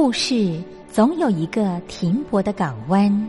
故事总有一个停泊的港湾。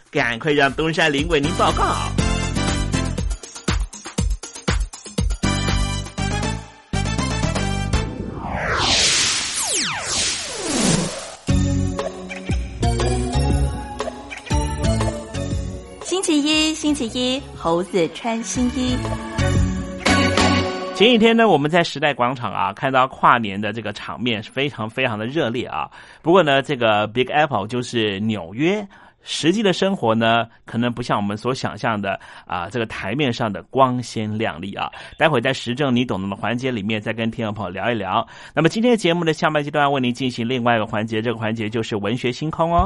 赶快让东山林为您报告。星期一，星期一，猴子穿新衣。前几天呢，我们在时代广场啊，看到跨年的这个场面是非常非常的热烈啊。不过呢，这个 Big Apple 就是纽约。实际的生活呢，可能不像我们所想象的啊，这个台面上的光鲜亮丽啊。待会在时政你懂的环节里面，再跟听众朋友聊一聊。那么今天节目的下半阶段为您进行另外一个环节，这个环节就是文学星空哦。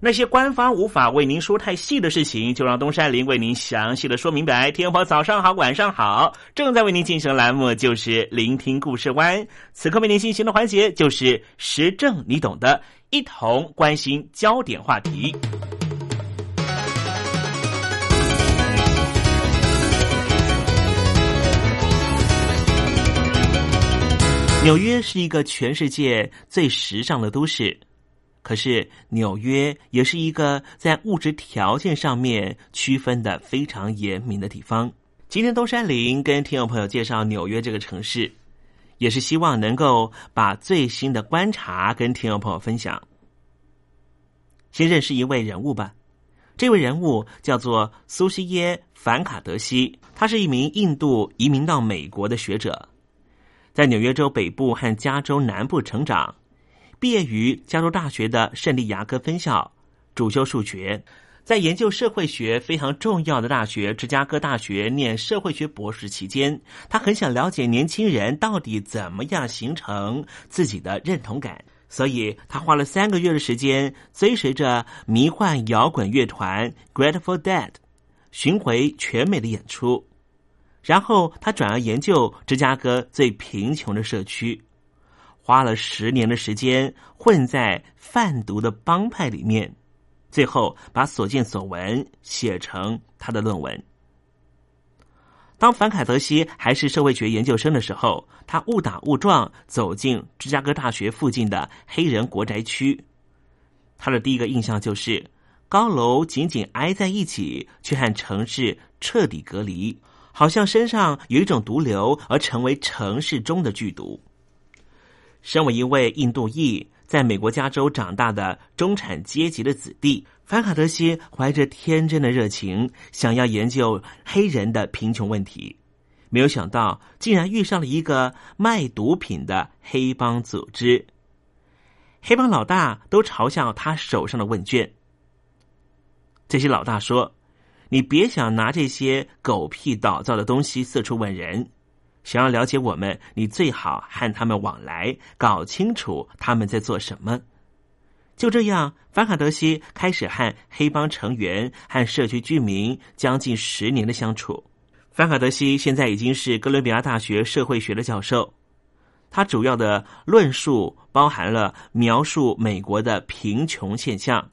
那些官方无法为您说太细的事情，就让东山林为您详细的说明白。天猫早上好，晚上好，正在为您进行的栏目就是聆听故事湾。此刻为您进行的环节就是时政你懂的，一同关心焦点话题。纽约是一个全世界最时尚的都市。可是纽约也是一个在物质条件上面区分的非常严明的地方。今天东山林跟听众朋友介绍纽约这个城市，也是希望能够把最新的观察跟听众朋友分享。先认识一位人物吧，这位人物叫做苏西耶·凡卡德西，他是一名印度移民到美国的学者。在纽约州北部和加州南部成长，毕业于加州大学的圣地牙哥分校，主修数学。在研究社会学非常重要的大学芝加哥大学念社会学博士期间，他很想了解年轻人到底怎么样形成自己的认同感，所以他花了三个月的时间，追随着迷幻摇滚乐团 Grateful Dead 巡回全美的演出。然后他转而研究芝加哥最贫穷的社区，花了十年的时间混在贩毒的帮派里面，最后把所见所闻写成他的论文。当凡凯德西还是社会学研究生的时候，他误打误撞走进芝加哥大学附近的黑人国宅区，他的第一个印象就是高楼紧紧挨在一起，却和城市彻底隔离。好像身上有一种毒瘤，而成为城市中的剧毒。身为一位印度裔，在美国加州长大的中产阶级的子弟，凡卡德西怀着天真的热情，想要研究黑人的贫穷问题。没有想到，竟然遇上了一个卖毒品的黑帮组织。黑帮老大都嘲笑他手上的问卷。这些老大说。你别想拿这些狗屁倒灶的东西四处问人，想要了解我们，你最好和他们往来，搞清楚他们在做什么。就这样，凡卡德西开始和黑帮成员和社区居民将近十年的相处。凡卡德西现在已经是哥伦比亚大学社会学的教授，他主要的论述包含了描述美国的贫穷现象。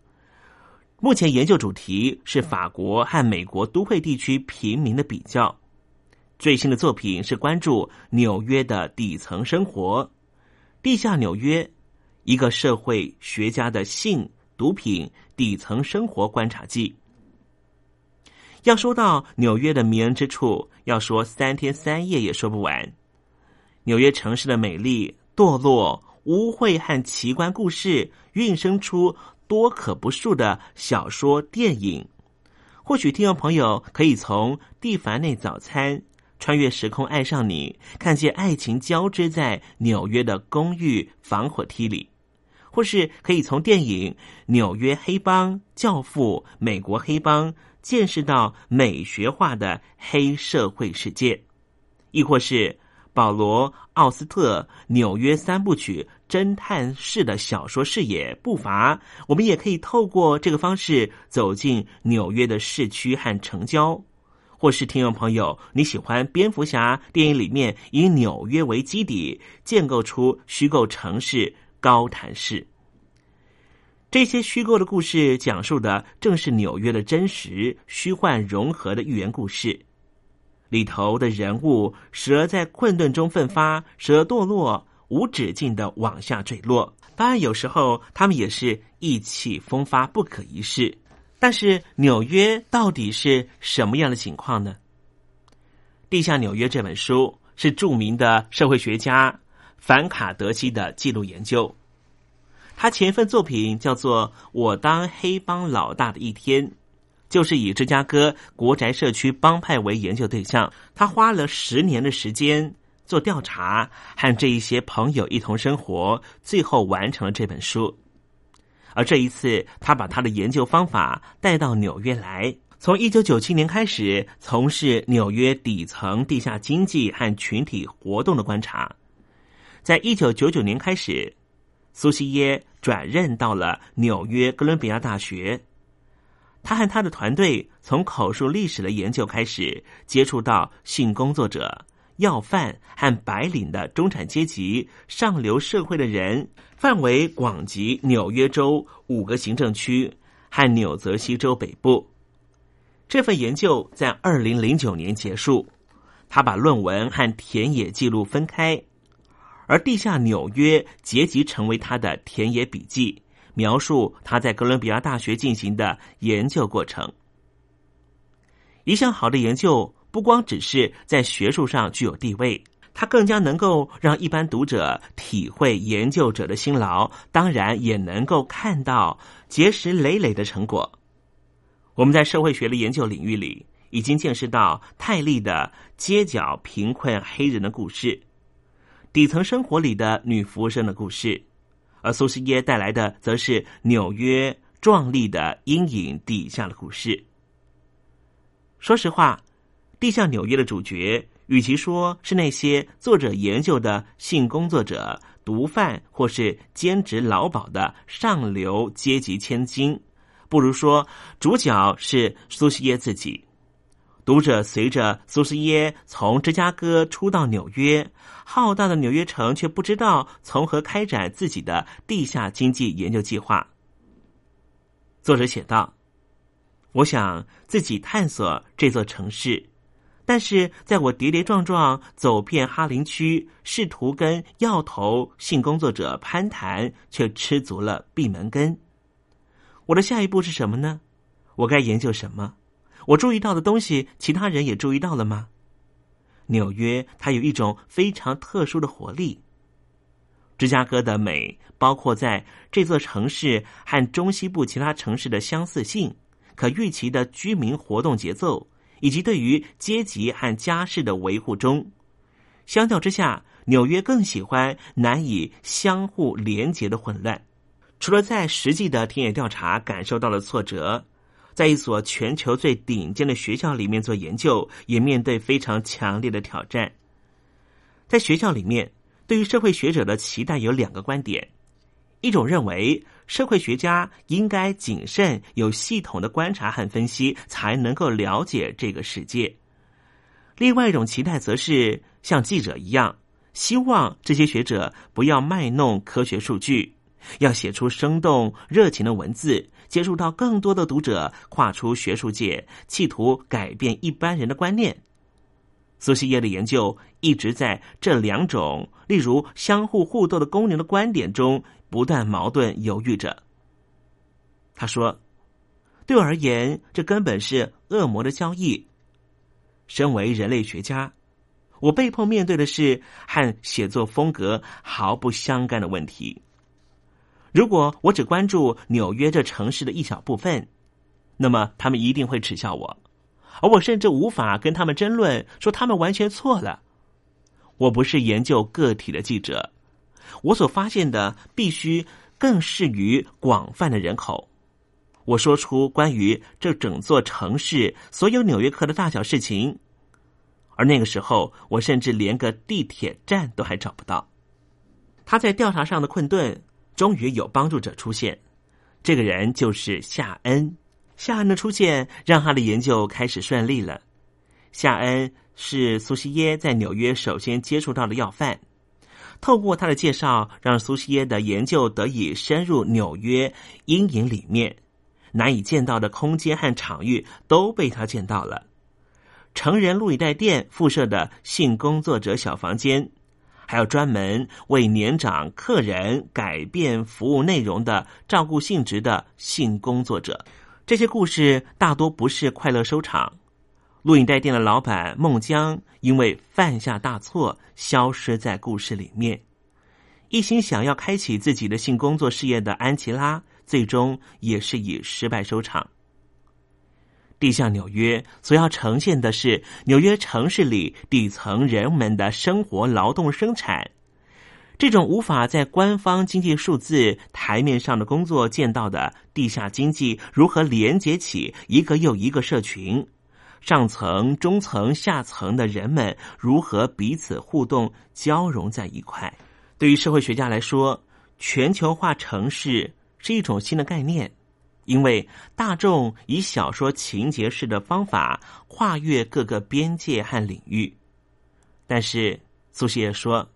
目前研究主题是法国和美国都会地区平民的比较。最新的作品是关注纽约的底层生活，地下纽约一个社会学家的性、毒品、底层生活观察记。要说到纽约的迷人之处，要说三天三夜也说不完。纽约城市的美丽、堕落、污秽和奇观故事，孕生出。多可不数的小说、电影，或许听众朋友可以从《蒂凡内早餐》穿越时空爱上你，看见爱情交织在纽约的公寓防火梯里；或是可以从电影《纽约黑帮》《教父》《美国黑帮》见识到美学化的黑社会世界；亦或是。保罗·奥斯特《纽约三部曲》侦探式的小说视野不乏，我们也可以透过这个方式走进纽约的市区和城郊，或是听众朋友你喜欢蝙蝠侠电影里面以纽约为基底建构出虚构城市高谭市，这些虚构的故事讲述的正是纽约的真实虚幻融合的寓言故事。里头的人物，时而在困顿中奋发，时而堕落，无止境的往下坠落。当然，有时候他们也是意气风发，不可一世。但是，纽约到底是什么样的情况呢？《地下纽约》这本书是著名的社会学家凡卡德西的记录研究。他前一份作品叫做《我当黑帮老大的一天》。就是以芝加哥国宅社区帮派为研究对象，他花了十年的时间做调查，和这一些朋友一同生活，最后完成了这本书。而这一次，他把他的研究方法带到纽约来，从一九九七年开始从事纽约底层地下经济和群体活动的观察。在一九九九年开始，苏西耶转任到了纽约哥伦比亚大学。他和他的团队从口述历史的研究开始，接触到性工作者、要饭和白领的中产阶级、上流社会的人，范围广及纽约州五个行政区和纽泽西州北部。这份研究在二零零九年结束，他把论文和田野记录分开，而地下纽约结集成为他的田野笔记，描述他在哥伦比亚大学进行的研究过程。一项好的研究不光只是在学术上具有地位，它更加能够让一般读者体会研究者的辛劳，当然也能够看到结石累累的成果。我们在社会学的研究领域里，已经见识到泰利的街角贫困黑人的故事。底层生活里的女服务生的故事，而苏西耶带来的则是纽约壮丽的阴影底下的故事。说实话，地下纽约的主角，与其说是那些作者研究的性工作者、毒贩或是兼职劳保的上流阶级千金，不如说主角是苏西耶自己。读者随着苏西耶从芝加哥出到纽约。浩大的纽约城却不知道从何开展自己的地下经济研究计划。作者写道：“我想自己探索这座城市，但是在我跌跌撞撞走遍哈林区，试图跟要头性工作者攀谈，却吃足了闭门羹。我的下一步是什么呢？我该研究什么？我注意到的东西，其他人也注意到了吗？”纽约，它有一种非常特殊的活力。芝加哥的美，包括在这座城市和中西部其他城市的相似性、可预期的居民活动节奏，以及对于阶级和家世的维护中。相较之下，纽约更喜欢难以相互连结的混乱。除了在实际的田野调查感受到了挫折。在一所全球最顶尖的学校里面做研究，也面对非常强烈的挑战。在学校里面，对于社会学者的期待有两个观点：一种认为社会学家应该谨慎、有系统的观察和分析，才能够了解这个世界；另外一种期待则是像记者一样，希望这些学者不要卖弄科学数据，要写出生动、热情的文字。接触到更多的读者，跨出学术界，企图改变一般人的观念。苏西耶的研究一直在这两种，例如相互互动的功能的观点中不断矛盾犹豫着。他说：“对我而言，这根本是恶魔的交易。身为人类学家，我被迫面对的是和写作风格毫不相干的问题。”如果我只关注纽约这城市的一小部分，那么他们一定会耻笑我，而我甚至无法跟他们争论，说他们完全错了。我不是研究个体的记者，我所发现的必须更适于广泛的人口。我说出关于这整座城市所有纽约客的大小事情，而那个时候，我甚至连个地铁站都还找不到。他在调查上的困顿。终于有帮助者出现，这个人就是夏恩。夏恩的出现让他的研究开始顺利了。夏恩是苏西耶在纽约首先接触到的要犯，透过他的介绍，让苏西耶的研究得以深入纽约阴影里面，难以见到的空间和场域都被他见到了。成人录影带店附设的性工作者小房间。还有专门为年长客人改变服务内容的照顾性质的性工作者，这些故事大多不是快乐收场。录影带店的老板孟江因为犯下大错，消失在故事里面。一心想要开启自己的性工作事业的安琪拉，最终也是以失败收场。地下纽约所要呈现的是纽约城市里底层人们的生活、劳动、生产，这种无法在官方经济数字台面上的工作见到的地下经济如何连接起一个又一个社群，上层、中层、下层的人们如何彼此互动、交融在一块。对于社会学家来说，全球化城市是一种新的概念。因为大众以小说情节式的方法跨越各个边界和领域，但是苏西耶说：“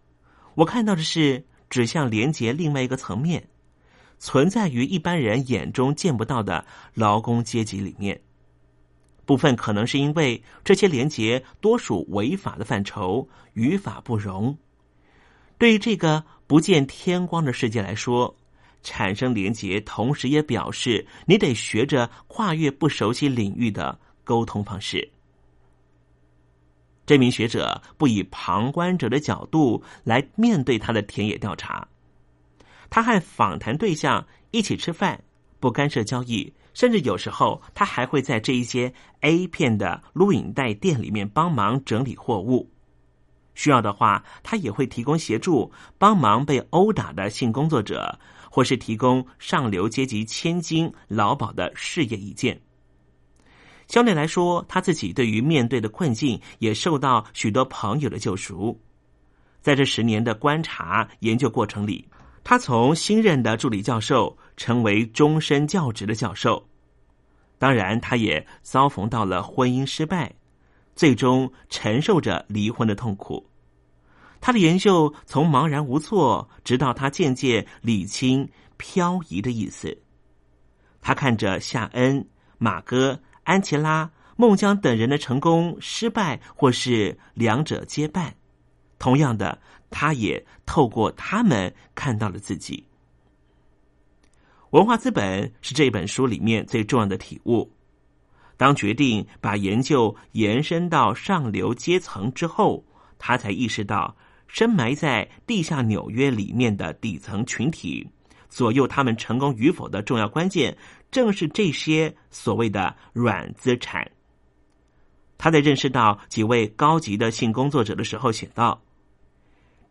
我看到的是指向连接另外一个层面，存在于一般人眼中见不到的劳工阶级里面。部分可能是因为这些连接多属违法的范畴，于法不容。对于这个不见天光的世界来说，产生连结，同时也表示你得学着跨越不熟悉领域的沟通方式。这名学者不以旁观者的角度来面对他的田野调查，他和访谈对象一起吃饭，不干涉交易，甚至有时候他还会在这一些 A 片的录影带店里面帮忙整理货物。需要的话，他也会提供协助，帮忙被殴打的性工作者，或是提供上流阶级千金劳保的事业意见。相对来说，他自己对于面对的困境也受到许多朋友的救赎。在这十年的观察研究过程里，他从新任的助理教授成为终身教职的教授。当然，他也遭逢到了婚姻失败，最终承受着离婚的痛苦。他的研究从茫然无措，直到他渐渐理清漂移的意思。他看着夏恩、马哥。安琪拉、孟姜等人的成功、失败，或是两者皆败。同样的，他也透过他们看到了自己。文化资本是这本书里面最重要的体悟。当决定把研究延伸到上流阶层之后，他才意识到，深埋在地下纽约里面的底层群体，左右他们成功与否的重要关键。正是这些所谓的软资产。他在认识到几位高级的性工作者的时候写道：“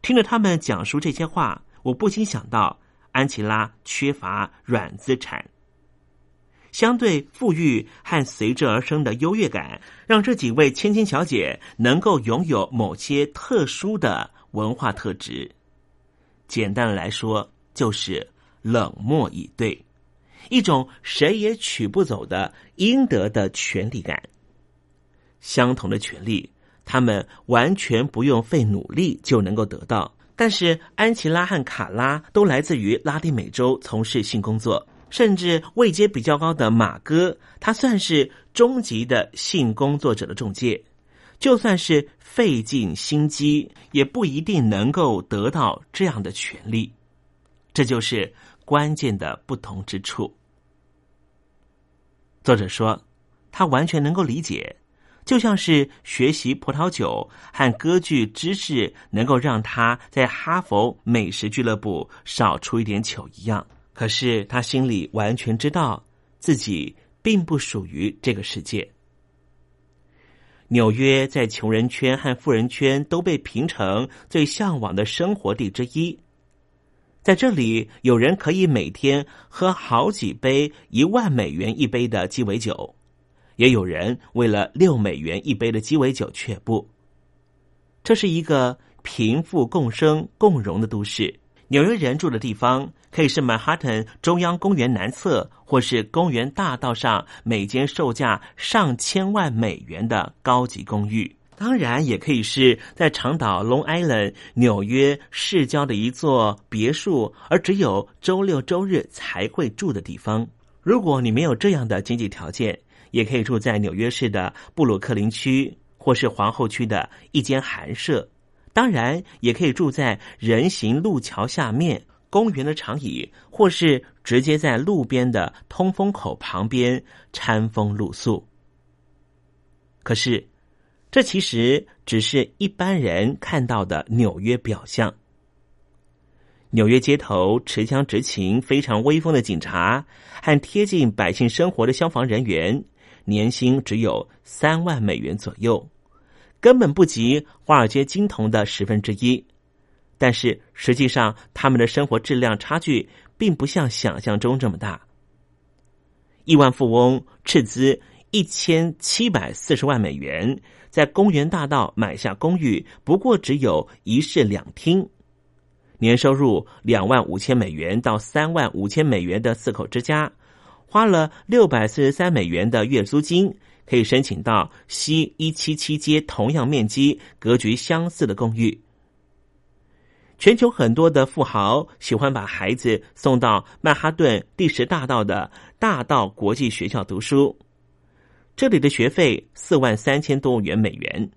听着他们讲述这些话，我不禁想到安琪拉缺乏软资产。相对富裕和随之而生的优越感，让这几位千金小姐能够拥有某些特殊的文化特质。简单来说，就是冷漠以对。”一种谁也取不走的应得的权利感。相同的权利，他们完全不用费努力就能够得到。但是安琪拉和卡拉都来自于拉丁美洲，从事性工作，甚至位阶比较高的马哥，他算是终极的性工作者的中介。就算是费尽心机，也不一定能够得到这样的权利。这就是关键的不同之处。作者说，他完全能够理解，就像是学习葡萄酒和歌剧知识能够让他在哈佛美食俱乐部少出一点糗一样。可是他心里完全知道自己并不属于这个世界。纽约在穷人圈和富人圈都被评成最向往的生活地之一。在这里，有人可以每天喝好几杯一万美元一杯的鸡尾酒，也有人为了六美元一杯的鸡尾酒却步。这是一个贫富共生共荣的都市。纽约人住的地方可以是曼哈顿中央公园南侧，或是公园大道上每间售价上千万美元的高级公寓。当然，也可以是在长岛 Long Island 纽约市郊的一座别墅，而只有周六周日才会住的地方。如果你没有这样的经济条件，也可以住在纽约市的布鲁克林区，或是皇后区的一间寒舍。当然，也可以住在人行路桥下面公园的长椅，或是直接在路边的通风口旁边餐风露宿。可是。这其实只是一般人看到的纽约表象。纽约街头持枪执勤、非常威风的警察和贴近百姓生活的消防人员，年薪只有三万美元左右，根本不及华尔街金童的十分之一。但是实际上，他们的生活质量差距并不像想象中这么大。亿万富翁斥资一千七百四十万美元。在公园大道买下公寓，不过只有一室两厅，年收入两万五千美元到三万五千美元的四口之家，花了六百四十三美元的月租金，可以申请到西一七七街同样面积、格局相似的公寓。全球很多的富豪喜欢把孩子送到曼哈顿第十大道的大道国际学校读书。这里的学费四万三千多元美元，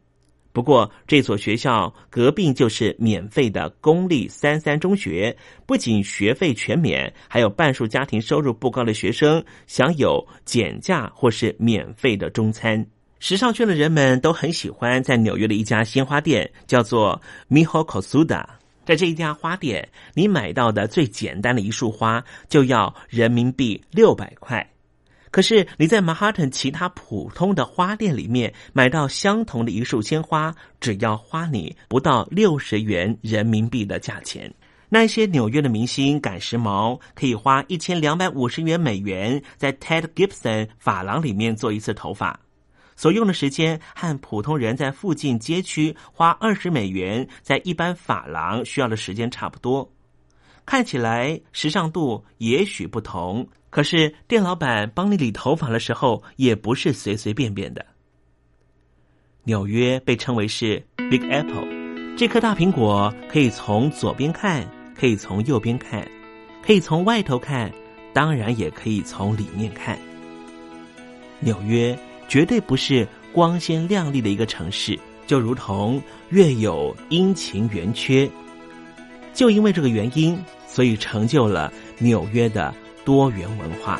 不过，这所学校隔壁就是免费的公立三三中学，不仅学费全免，还有半数家庭收入不高的学生享有减价或是免费的中餐。时尚圈的人们都很喜欢在纽约的一家鲜花店，叫做 Miho Kosuda。在这一家花店，你买到的最简单的一束花就要人民币六百块。可是你在曼哈顿其他普通的花店里面买到相同的一束鲜花，只要花你不到六十元人民币的价钱。那些纽约的明星赶时髦，可以花一千两百五十元美元在 Ted Gibson 发廊里面做一次头发，所用的时间和普通人在附近街区花二十美元在一般发廊需要的时间差不多。看起来时尚度也许不同。可是店老板帮你理头发的时候，也不是随随便便的。纽约被称为是 Big Apple，这颗大苹果可以从左边看，可以从右边看，可以从外头看，当然也可以从里面看。纽约绝对不是光鲜亮丽的一个城市，就如同月有阴晴圆缺。就因为这个原因，所以成就了纽约的。多元文化。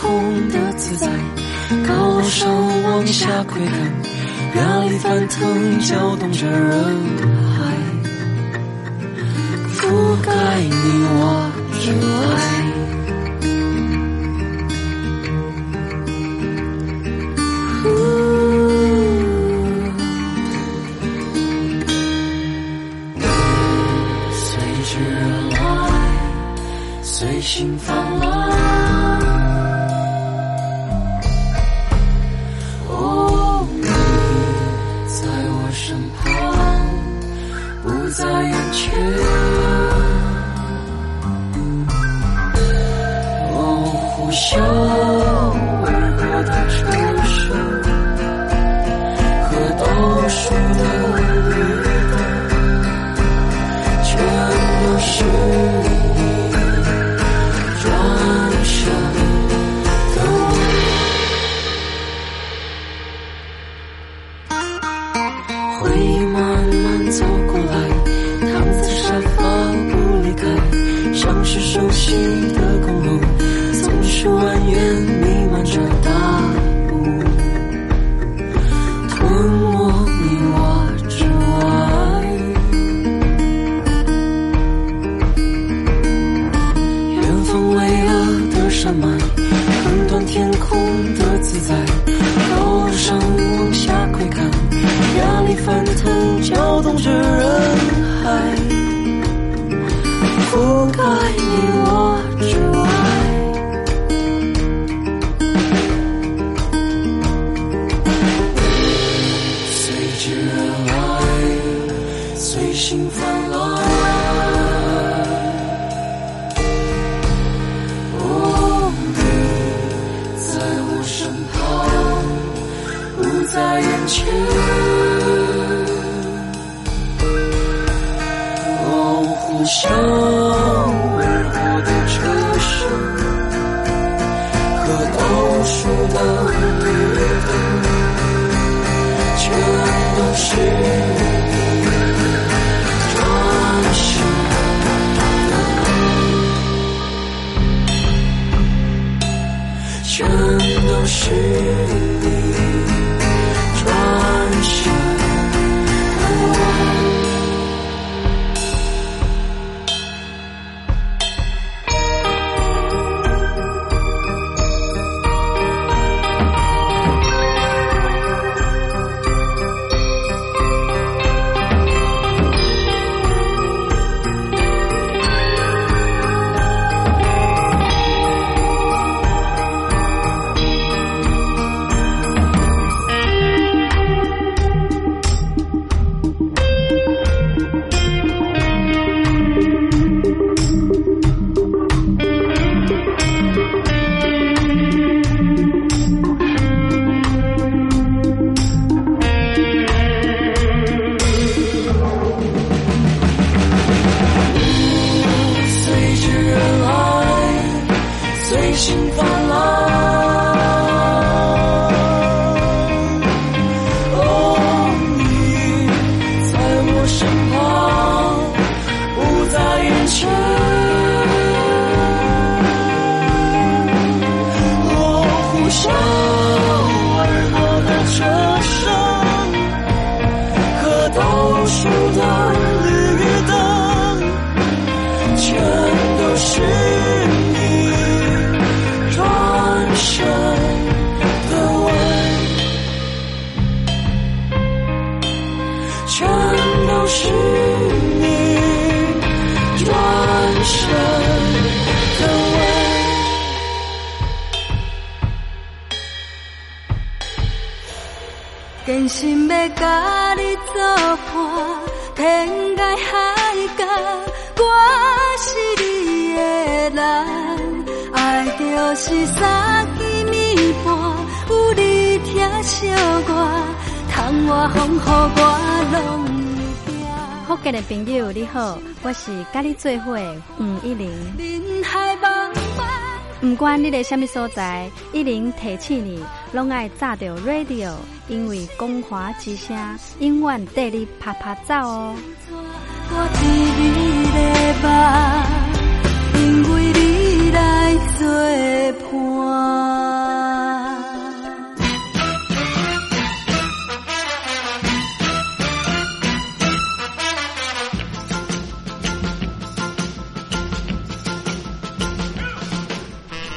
空的自在高楼往下窥看压力翻腾搅动着人海覆盖你我之外福建的朋友你好，我是跟你做伙黄一玲。不管你在什么所在，一玲提醒你，拢爱炸着 radio，因为光华之声永远带你啪啪照哦。因为你来作伴。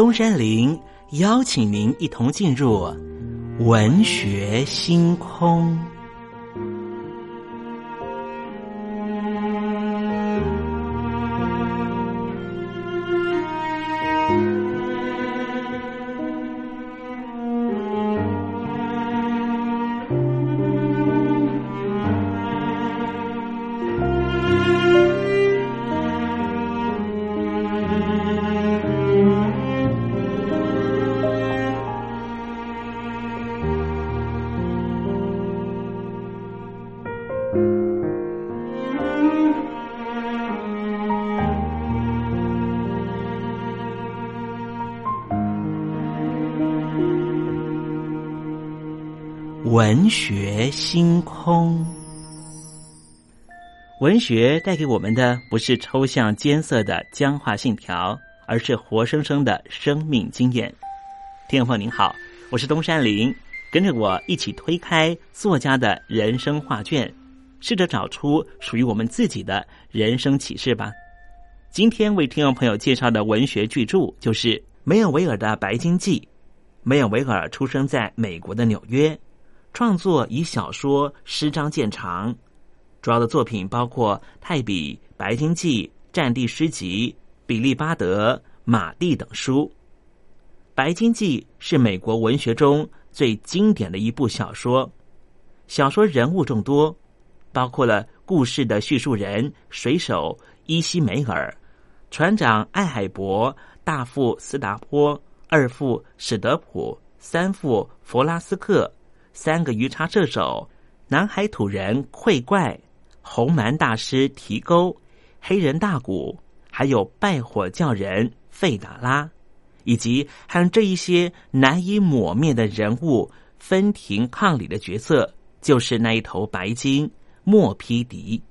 东山林邀请您一同进入文学星空。文学星空，文学带给我们的不是抽象艰涩的僵化信条，而是活生生的生命经验。听众朋友您好，我是东山林，跟着我一起推开作家的人生画卷，试着找出属于我们自己的人生启示吧。今天为听众朋友介绍的文学巨著就是梅尔维尔的《白鲸记》。梅尔维尔出生在美国的纽约。创作以小说、诗章见长，主要的作品包括《泰比》《白鲸记》《战地诗集》《比利巴德》《马蒂》等书。《白鲸记》是美国文学中最经典的一部小说。小说人物众多，包括了故事的叙述人水手伊西梅尔、船长艾海伯、大副斯达坡、二副史德普、三副弗拉斯克。三个鱼叉射手，南海土人溃怪、红蛮大师提钩、黑人大鼓，还有拜火教人费达拉，以及和这一些难以抹灭的人物分庭抗礼的角色，就是那一头白鲸莫皮迪。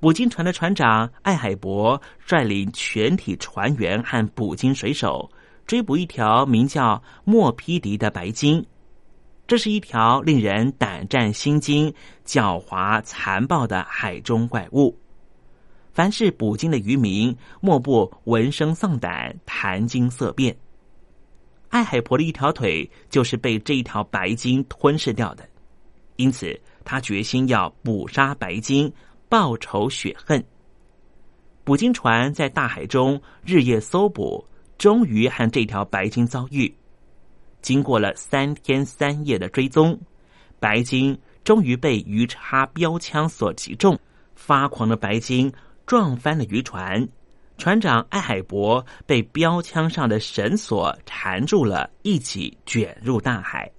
捕鲸船的船长艾海伯率领全体船员和捕鲸水手追捕一条名叫莫皮迪的白鲸。这是一条令人胆战心惊、狡猾残暴的海中怪物。凡是捕鲸的渔民，莫不闻声丧胆、谈惊色变。艾海婆的一条腿就是被这一条白鲸吞噬掉的，因此他决心要捕杀白鲸，报仇雪恨。捕鲸船在大海中日夜搜捕，终于和这条白鲸遭遇。经过了三天三夜的追踪，白鲸终于被鱼叉标枪所击中。发狂的白鲸撞翻了渔船，船长艾海伯被标枪上的绳索缠住了，一起卷入大海。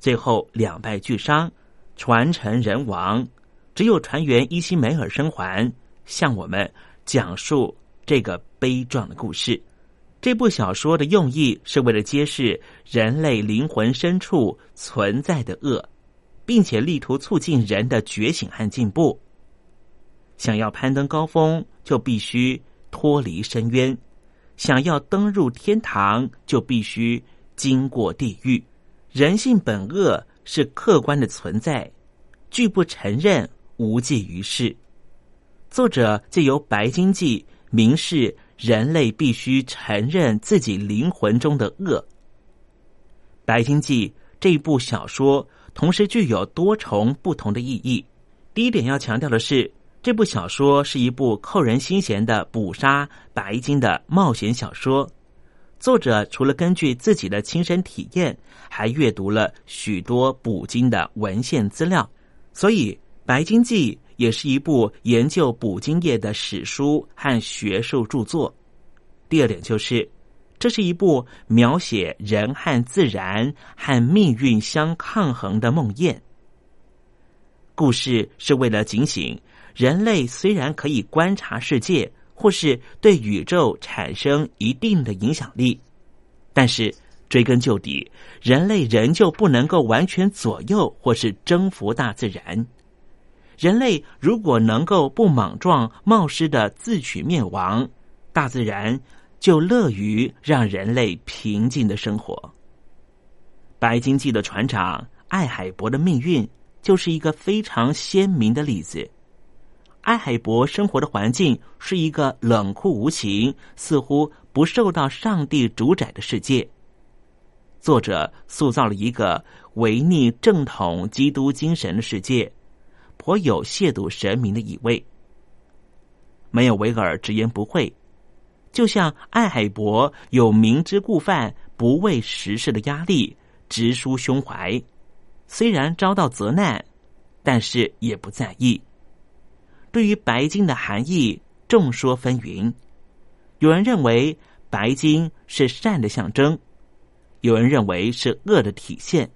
最后两败俱伤，船沉人亡，只有船员伊西梅尔生还，向我们讲述这个悲壮的故事。这部小说的用意是为了揭示人类灵魂深处存在的恶，并且力图促进人的觉醒和进步。想要攀登高峰，就必须脱离深渊；想要登入天堂，就必须经过地狱。人性本恶是客观的存在，拒不承认，无济于事。作者借由《白鲸记》明示。人类必须承认自己灵魂中的恶。《白鲸记》这一部小说同时具有多重不同的意义。第一点要强调的是，这部小说是一部扣人心弦的捕杀白鲸的冒险小说。作者除了根据自己的亲身体验，还阅读了许多捕鲸的文献资料，所以《白鲸记》。也是一部研究捕鲸业的史书和学术著作。第二点就是，这是一部描写人和自然和命运相抗衡的梦魇。故事是为了警醒人类，虽然可以观察世界或是对宇宙产生一定的影响力，但是追根究底，人类仍旧不能够完全左右或是征服大自然。人类如果能够不莽撞冒失的自取灭亡，大自然就乐于让人类平静的生活。白鲸记的船长艾海伯的命运就是一个非常鲜明的例子。艾海伯生活的环境是一个冷酷无情、似乎不受到上帝主宰的世界。作者塑造了一个违逆正统基督精神的世界。颇有亵渎神明的意味。没有维尔直言不讳，就像艾海伯有明知故犯、不畏时事的压力，直抒胸怀。虽然遭到责难，但是也不在意。对于白金的含义，众说纷纭。有人认为白金是善的象征，有人认为是恶的体现，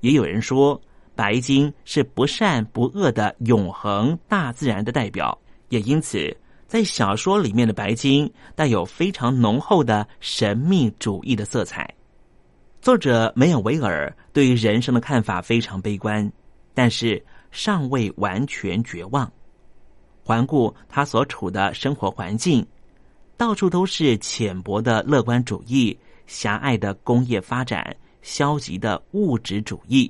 也有人说。白鲸是不善不恶的永恒大自然的代表，也因此，在小说里面的白鲸带有非常浓厚的神秘主义的色彩。作者梅尔维尔对于人生的看法非常悲观，但是尚未完全绝望。环顾他所处的生活环境，到处都是浅薄的乐观主义、狭隘的工业发展、消极的物质主义。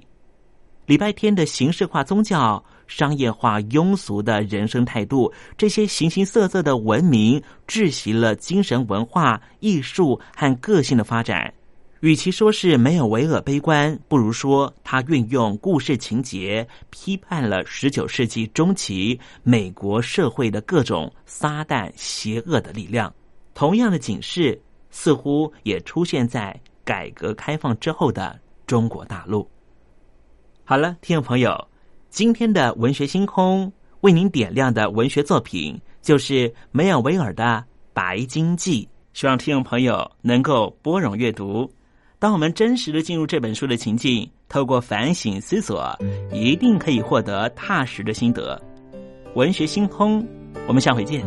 礼拜天的形式化宗教、商业化庸俗的人生态度，这些形形色色的文明窒息了精神文化、艺术和个性的发展。与其说是没有维尔悲观，不如说他运用故事情节批判了十九世纪中期美国社会的各种撒旦邪恶的力量。同样的警示似乎也出现在改革开放之后的中国大陆。好了，听众朋友，今天的文学星空为您点亮的文学作品就是梅尔维尔的《白鲸记》，希望听众朋友能够拨冗阅读。当我们真实的进入这本书的情境，透过反省思索，一定可以获得踏实的心得。文学星空，我们下回见。